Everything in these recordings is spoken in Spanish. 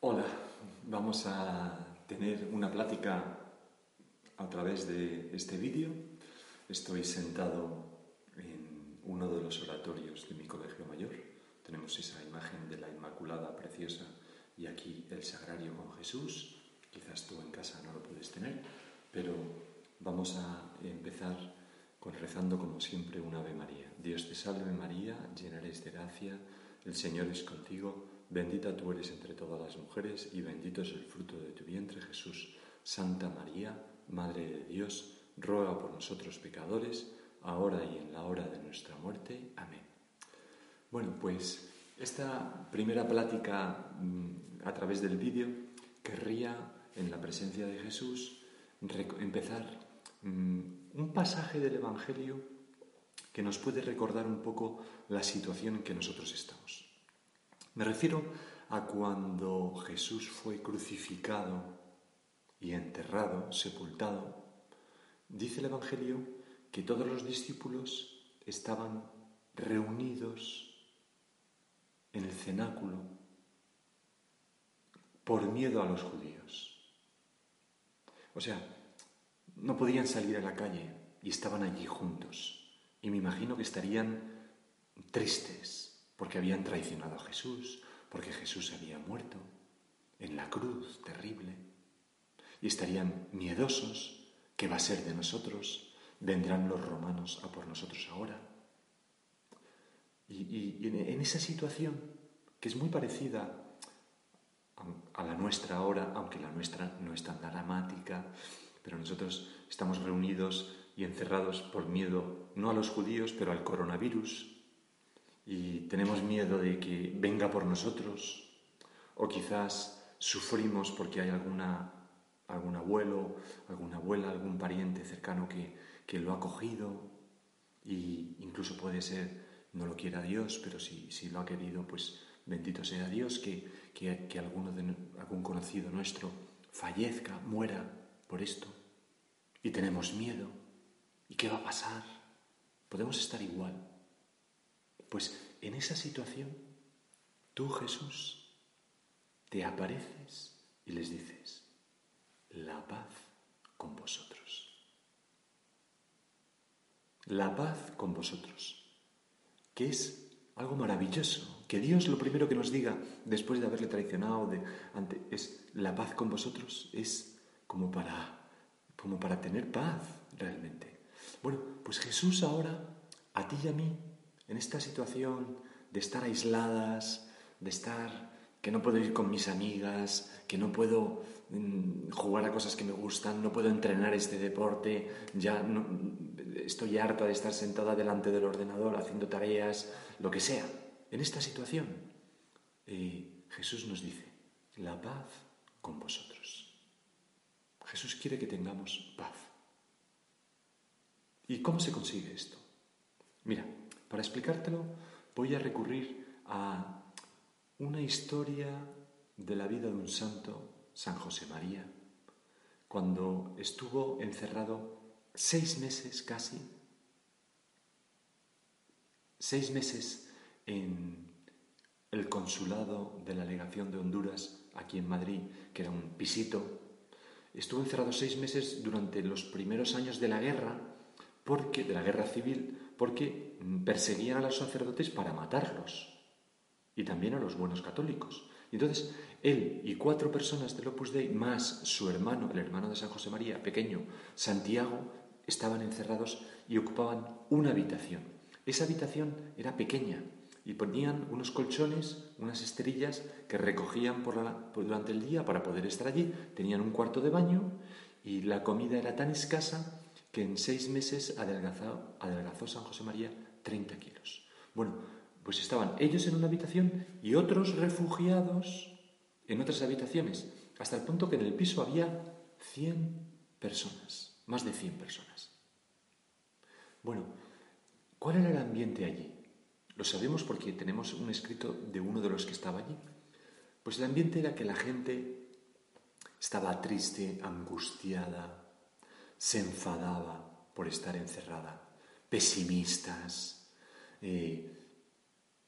Hola, vamos a tener una plática a través de este vídeo. Estoy sentado en uno de los oratorios de mi colegio mayor. Tenemos esa imagen de la Inmaculada preciosa y aquí el Sagrario con Jesús. Quizás tú en casa no lo puedes tener, pero vamos a empezar con rezando como siempre un Ave María. Dios te salve María, llena eres de gracia, el Señor es contigo, bendita tú eres entre todas las mujeres y bendito es el fruto de tu vientre Jesús. Santa María, Madre de Dios, ruega por nosotros pecadores, ahora y en la hora de nuestra muerte. Amén. Bueno, pues esta primera plática mm, a través del vídeo querría, en la presencia de Jesús, empezar mm, un pasaje del Evangelio que nos puede recordar un poco la situación en que nosotros estamos. Me refiero a cuando Jesús fue crucificado y enterrado, sepultado. Dice el Evangelio que todos los discípulos estaban reunidos en el cenáculo por miedo a los judíos. O sea, no podían salir a la calle y estaban allí juntos. Y me imagino que estarían tristes porque habían traicionado a Jesús, porque Jesús había muerto en la cruz terrible. Y estarían miedosos, ¿qué va a ser de nosotros? ¿Vendrán los romanos a por nosotros ahora? Y, en esa situación, que es muy parecida a la nuestra ahora, aunque la nuestra no es tan dramática, pero nosotros estamos reunidos y encerrados por miedo, no a los judíos, pero al coronavirus, y tenemos miedo de que venga por nosotros, o quizás sufrimos porque hay alguna, algún abuelo, alguna abuela, algún pariente cercano que, que lo ha cogido, y incluso puede ser, no lo quiera Dios, pero si, si lo ha querido, pues bendito sea Dios, que, que, que alguno algún conocido nuestro fallezca, muera por esto y tenemos miedo. ¿Y qué va a pasar? Podemos estar igual. Pues en esa situación, tú Jesús, te apareces y les dices, la paz con vosotros. La paz con vosotros, que es algo maravilloso, que Dios lo primero que nos diga después de haberle traicionado de, es la paz con vosotros, es como para como para tener paz realmente. Bueno, pues Jesús ahora, a ti y a mí, en esta situación de estar aisladas, de estar que no puedo ir con mis amigas, que no puedo mm, jugar a cosas que me gustan, no puedo entrenar este deporte, ya no, estoy harta de estar sentada delante del ordenador haciendo tareas, lo que sea. En esta situación, eh, Jesús nos dice, la paz con vosotros. Jesús quiere que tengamos paz. ¿Y cómo se consigue esto? Mira, para explicártelo voy a recurrir a una historia de la vida de un santo, San José María, cuando estuvo encerrado seis meses casi, seis meses en el consulado de la legación de Honduras aquí en Madrid, que era un pisito. Estuvo encerrado seis meses durante los primeros años de la guerra, porque, de la guerra civil, porque perseguían a los sacerdotes para matarlos y también a los buenos católicos. Y entonces él y cuatro personas del Opus Dei, más su hermano, el hermano de San José María, pequeño, Santiago, estaban encerrados y ocupaban una habitación. Esa habitación era pequeña, y ponían unos colchones, unas esterillas que recogían por durante el día para poder estar allí. Tenían un cuarto de baño y la comida era tan escasa que en seis meses adelgazó, adelgazó San José María 30 kilos. Bueno, Pues estaban ellos en una habitación y otros refugiados en otras habitaciones, hasta el punto que en el piso había 100 personas, más de 100 personas. Bueno, ¿cuál era el ambiente allí? Lo sabemos porque tenemos un escrito de uno de los que estaba allí. Pues el ambiente era que la gente estaba triste, angustiada, se enfadaba por estar encerrada, pesimistas, eh,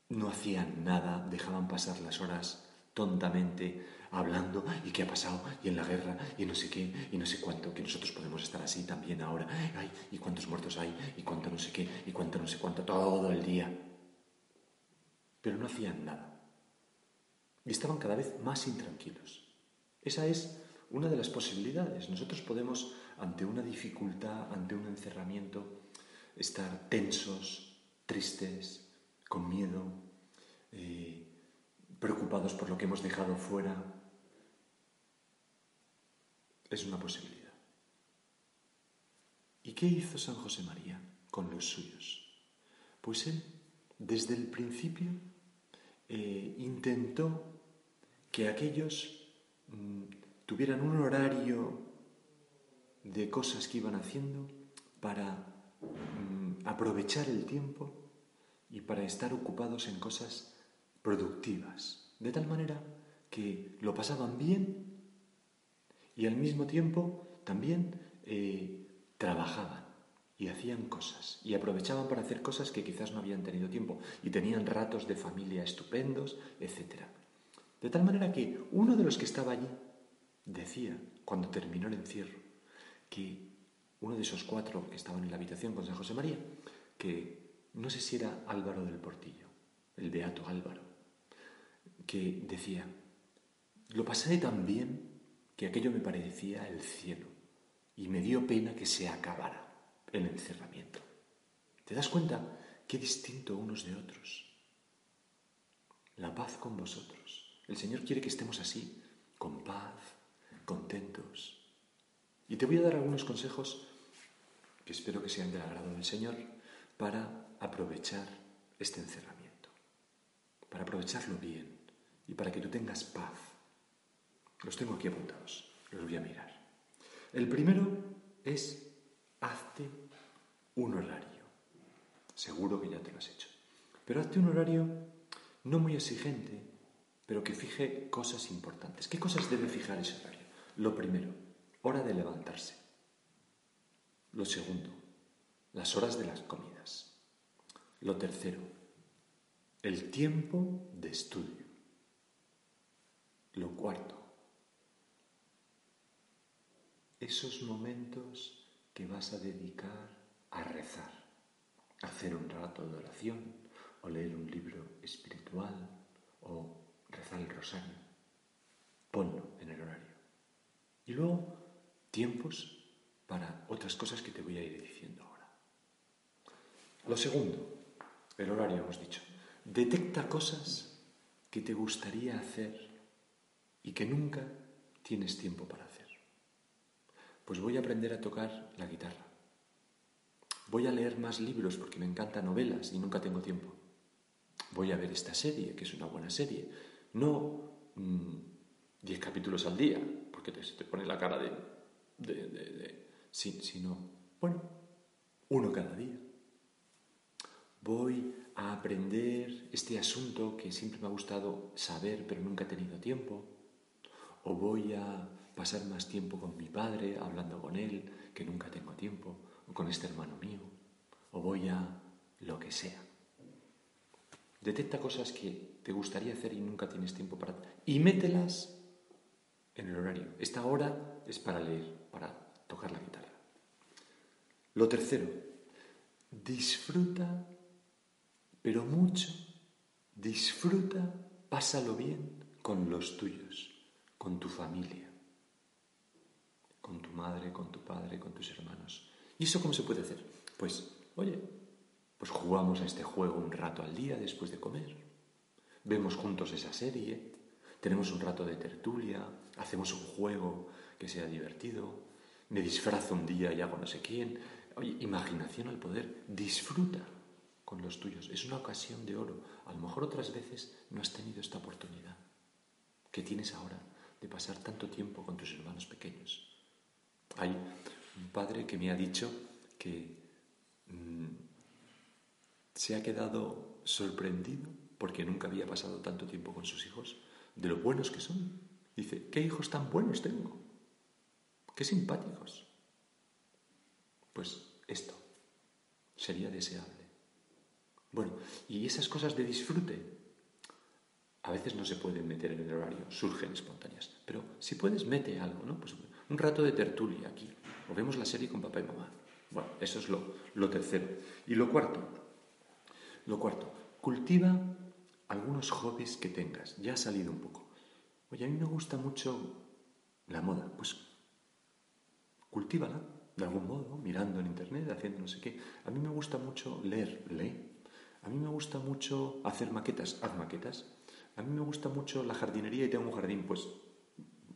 no hacían nada, dejaban pasar las horas tontamente hablando y qué ha pasado y en la guerra y no sé qué y no sé cuánto, que nosotros podemos estar así también ahora, ay, y cuántos muertos hay y cuánto no sé qué y cuánto no sé cuánto, todo el día. Pero no hacían nada. Y estaban cada vez más intranquilos. Esa es una de las posibilidades. Nosotros podemos, ante una dificultad, ante un encerramiento, estar tensos, tristes, con miedo, eh, preocupados por lo que hemos dejado fuera. Es una posibilidad. ¿Y qué hizo San José María con los suyos? Pues él, desde el principio, eh, intentó que aquellos mm, tuvieran un horario de cosas que iban haciendo para mm, aprovechar el tiempo y para estar ocupados en cosas productivas, de tal manera que lo pasaban bien y al mismo tiempo también eh, trabajaban y hacían cosas y aprovechaban para hacer cosas que quizás no habían tenido tiempo y tenían ratos de familia estupendos, etc. De tal manera que uno de los que estaba allí decía, cuando terminó el encierro, que uno de esos cuatro que estaban en la habitación con San José María, que no sé si era Álvaro del Portillo, el beato Álvaro, que decía, lo pasé tan bien que aquello me parecía el cielo y me dio pena que se acabara el encerramiento. ¿Te das cuenta qué distinto unos de otros? La paz con vosotros. El Señor quiere que estemos así, con paz, contentos. Y te voy a dar algunos consejos que espero que sean del agrado del Señor para aprovechar este encerramiento, para aprovecharlo bien y para que tú tengas paz. Los tengo aquí apuntados, los voy a mirar. El primero es hazte un horario. Seguro que ya te lo has hecho. Pero hazte un horario no muy exigente, pero que fije cosas importantes. ¿Qué cosas debe fijar ese horario? Lo primero, hora de levantarse. Lo segundo, las horas de las comidas. Lo tercero, el tiempo de estudio. Lo cuarto, esos momentos que vas a dedicar a rezar, a hacer un rato de oración o leer un libro espiritual o rezar el rosario. Ponlo en el horario. Y luego, tiempos para otras cosas que te voy a ir diciendo ahora. Lo segundo, el horario hemos dicho, detecta cosas que te gustaría hacer y que nunca tienes tiempo para hacer. Pues voy a aprender a tocar la guitarra. Voy a leer más libros porque me encantan novelas y nunca tengo tiempo. Voy a ver esta serie, que es una buena serie. No 10 mm, capítulos al día, porque te, te pone la cara de... de, de, de sino, bueno, uno cada día voy a aprender este asunto que siempre me ha gustado saber pero nunca he tenido tiempo, o voy a pasar más tiempo con mi padre hablando con él que nunca tengo tiempo, o con este hermano mío, o voy a lo que sea. Detecta cosas que te gustaría hacer y nunca tienes tiempo para... Y mételas en el horario. Esta hora es para leer, para tocar la guitarra. Lo tercero, disfruta pero mucho. Disfruta, pásalo bien con los tuyos, con tu familia, con tu madre, con tu padre, con tus hermanos. ¿Y eso cómo se puede hacer? Pues, oye, pues jugamos a este juego un rato al día después de comer, vemos juntos esa serie, tenemos un rato de tertulia, hacemos un juego que sea divertido, me disfrazo un día y hago no sé quién. Oye, imaginación al poder, disfruta con los tuyos. Es una ocasión de oro. A lo mejor otras veces no has tenido esta oportunidad que tienes ahora de pasar tanto tiempo con tus hermanos pequeños. Hay un padre que me ha dicho que mm, se ha quedado sorprendido porque nunca había pasado tanto tiempo con sus hijos, de lo buenos que son. Dice, ¿qué hijos tan buenos tengo? Qué simpáticos. Pues esto sería deseable. Bueno, y esas cosas de disfrute a veces no se pueden meter en el horario, surgen espontáneas. Pero si puedes, mete algo, ¿no? Pues un rato de tertulia aquí. O vemos la serie con papá y mamá. Bueno, eso es lo, lo tercero. Y lo cuarto, lo cuarto, cultiva algunos hobbies que tengas. Ya ha salido un poco. Oye, a mí me gusta mucho la moda. Pues cultívala de algún modo, mirando en internet, haciendo no sé qué. A mí me gusta mucho leer, lee. A mí me gusta mucho hacer maquetas, haz maquetas. A mí me gusta mucho la jardinería y tengo un jardín, pues,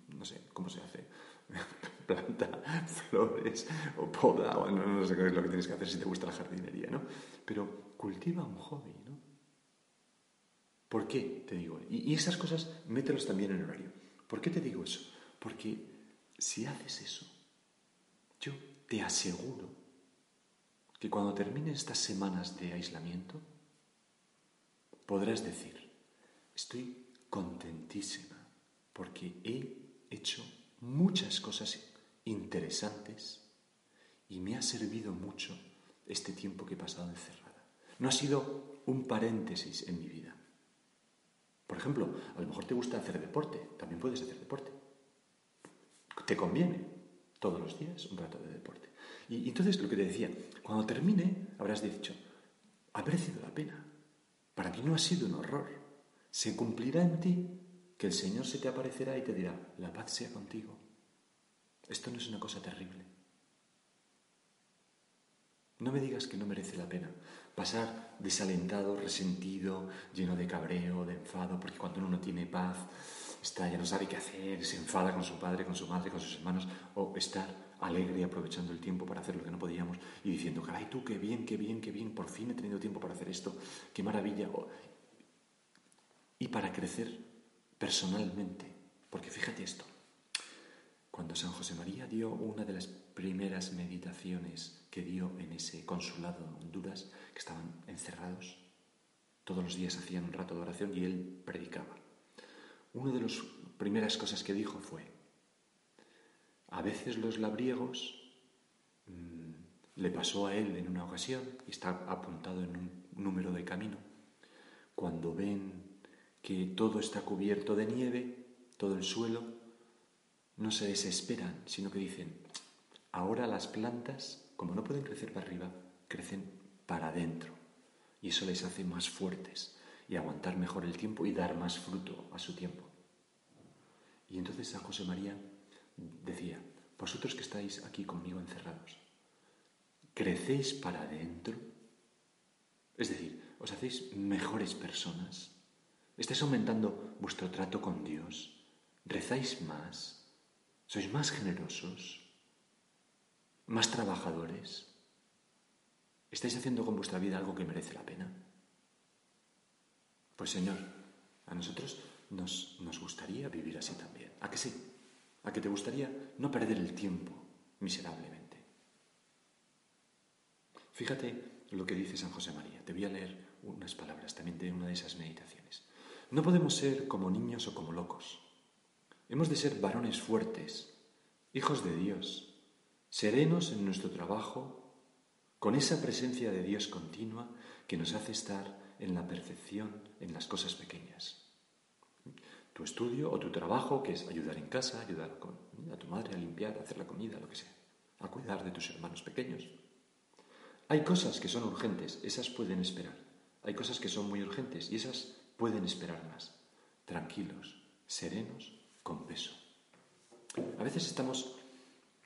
no sé, ¿cómo se hace? Planta flores o poda, o no, sé qué es lo que tienes que hacer si te gusta la jardinería, ¿no? Pero cultiva un hobby, ¿no? ¿Por qué te digo? Y, y esas cosas mételos también en horario. ¿Por qué te digo eso? Porque si haces eso, yo te aseguro que cuando terminen estas semanas de aislamiento, podrás decir, Estoy contentísima porque he hecho muchas cosas interesantes y me ha servido mucho este tiempo que he pasado encerrada. No ha sido un paréntesis en mi vida. Por ejemplo, a lo mejor te gusta hacer deporte, también puedes hacer deporte. Te conviene todos los días un rato de deporte. Y, entonces lo que te decía, cuando termine habrás dicho, ha merecido la pena. Para mí no ha sido un horror se cumplirá en ti que el Señor se te aparecerá y te dirá, la paz sea contigo. Esto no es una cosa terrible. No me digas que no merece la pena pasar desalentado, resentido, lleno de cabreo, de enfado, porque cuando uno no tiene paz, está, ya no sabe qué hacer, se enfada con su padre, con su madre, con sus hermanos, o estar alegre aprovechando el tiempo para hacer lo que no podíamos y diciendo, caray tú, qué bien, qué bien, qué bien, por fin he tenido tiempo para hacer esto, qué maravilla y para crecer personalmente. Porque fíjate esto, cuando San José María dio una de las primeras meditaciones que dio en ese consulado de Honduras, que estaban encerrados, todos los días hacían un rato de oración y él predicaba. Una de las primeras cosas que dijo fue, a veces los labriegos mm, le pasó a él en una ocasión, y está apuntado en un número de camino, cuando ven que todo está cubierto de nieve, todo el suelo, no se desesperan, sino que dicen, ahora las plantas, como no pueden crecer para arriba, crecen para adentro. Y eso les hace más fuertes y aguantar mejor el tiempo y dar más fruto a su tiempo. Y entonces San José María decía, vosotros que estáis aquí conmigo encerrados, ¿crecéis para adentro? Es decir, ¿os hacéis mejores personas? ¿Estáis aumentando vuestro trato con Dios? ¿Rezáis más? ¿Sois más generosos? ¿Más trabajadores? ¿Estáis haciendo con vuestra vida algo que merece la pena? Pues Señor, a nosotros nos, nos gustaría vivir así también. ¿A que sí? ¿A que te gustaría no perder el tiempo miserablemente? Fíjate lo que dice San José María. Te voy a leer unas palabras también de una de esas meditaciones. No podemos ser como niños o como locos. Hemos de ser varones fuertes, hijos de Dios, serenos en nuestro trabajo, con esa presencia de Dios continua que nos hace estar en la perfección en las cosas pequeñas. Tu estudio o tu trabajo, que es ayudar en casa, ayudar a tu madre a limpiar, a hacer la comida, lo que sea, a cuidar de tus hermanos pequeños. Hay cosas que son urgentes, esas pueden esperar. Hay cosas que son muy urgentes y esas pueden esperar más, tranquilos, serenos, con peso. A veces estamos,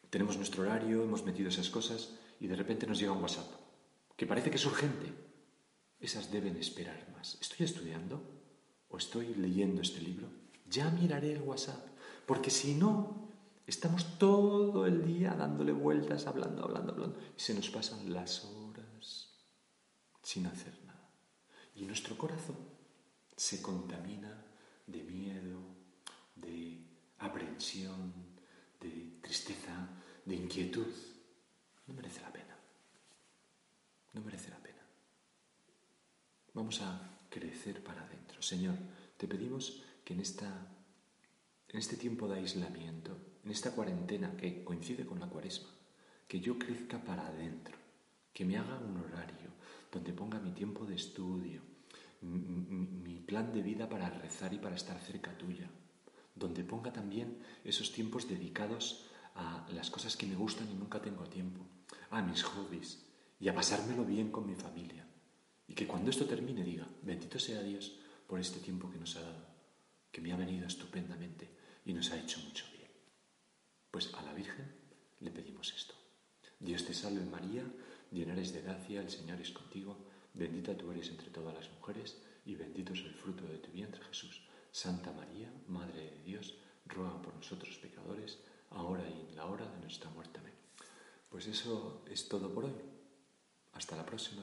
tenemos nuestro horario, hemos metido esas cosas y de repente nos llega un WhatsApp que parece que es urgente. Esas deben esperar más. ¿Estoy estudiando o estoy leyendo este libro? Ya miraré el WhatsApp, porque si no, estamos todo el día dándole vueltas, hablando, hablando, hablando, y se nos pasan las horas sin hacer nada. Y nuestro corazón se contamina de miedo, de aprensión, de tristeza, de inquietud. No merece la pena. No merece la pena. Vamos a crecer para adentro. Señor, te pedimos que en, esta, en este tiempo de aislamiento, en esta cuarentena que coincide con la cuaresma, que yo crezca para adentro, que me haga un horario donde ponga mi tiempo de estudio, mi, plan de vida para rezar y para estar cerca tuya, donde ponga también esos tiempos dedicados a las cosas que me gustan y nunca tengo tiempo, a mis hobbies y a pasármelo bien con mi familia. Y que cuando esto termine diga, bendito sea Dios por este tiempo que nos ha dado, que me ha venido estupendamente y nos ha hecho mucho bien. Pues a la Virgen le pedimos esto. Dios te salve María, llena eres de gracia, el Señor es contigo, bendita tú eres entre todas las mujeres y bendito es el fruto de tu vientre Jesús. Santa María, Madre de Dios, ruega por nosotros pecadores, ahora y en la hora de nuestra muerte. Amén. Pues eso es todo por hoy. Hasta la próxima.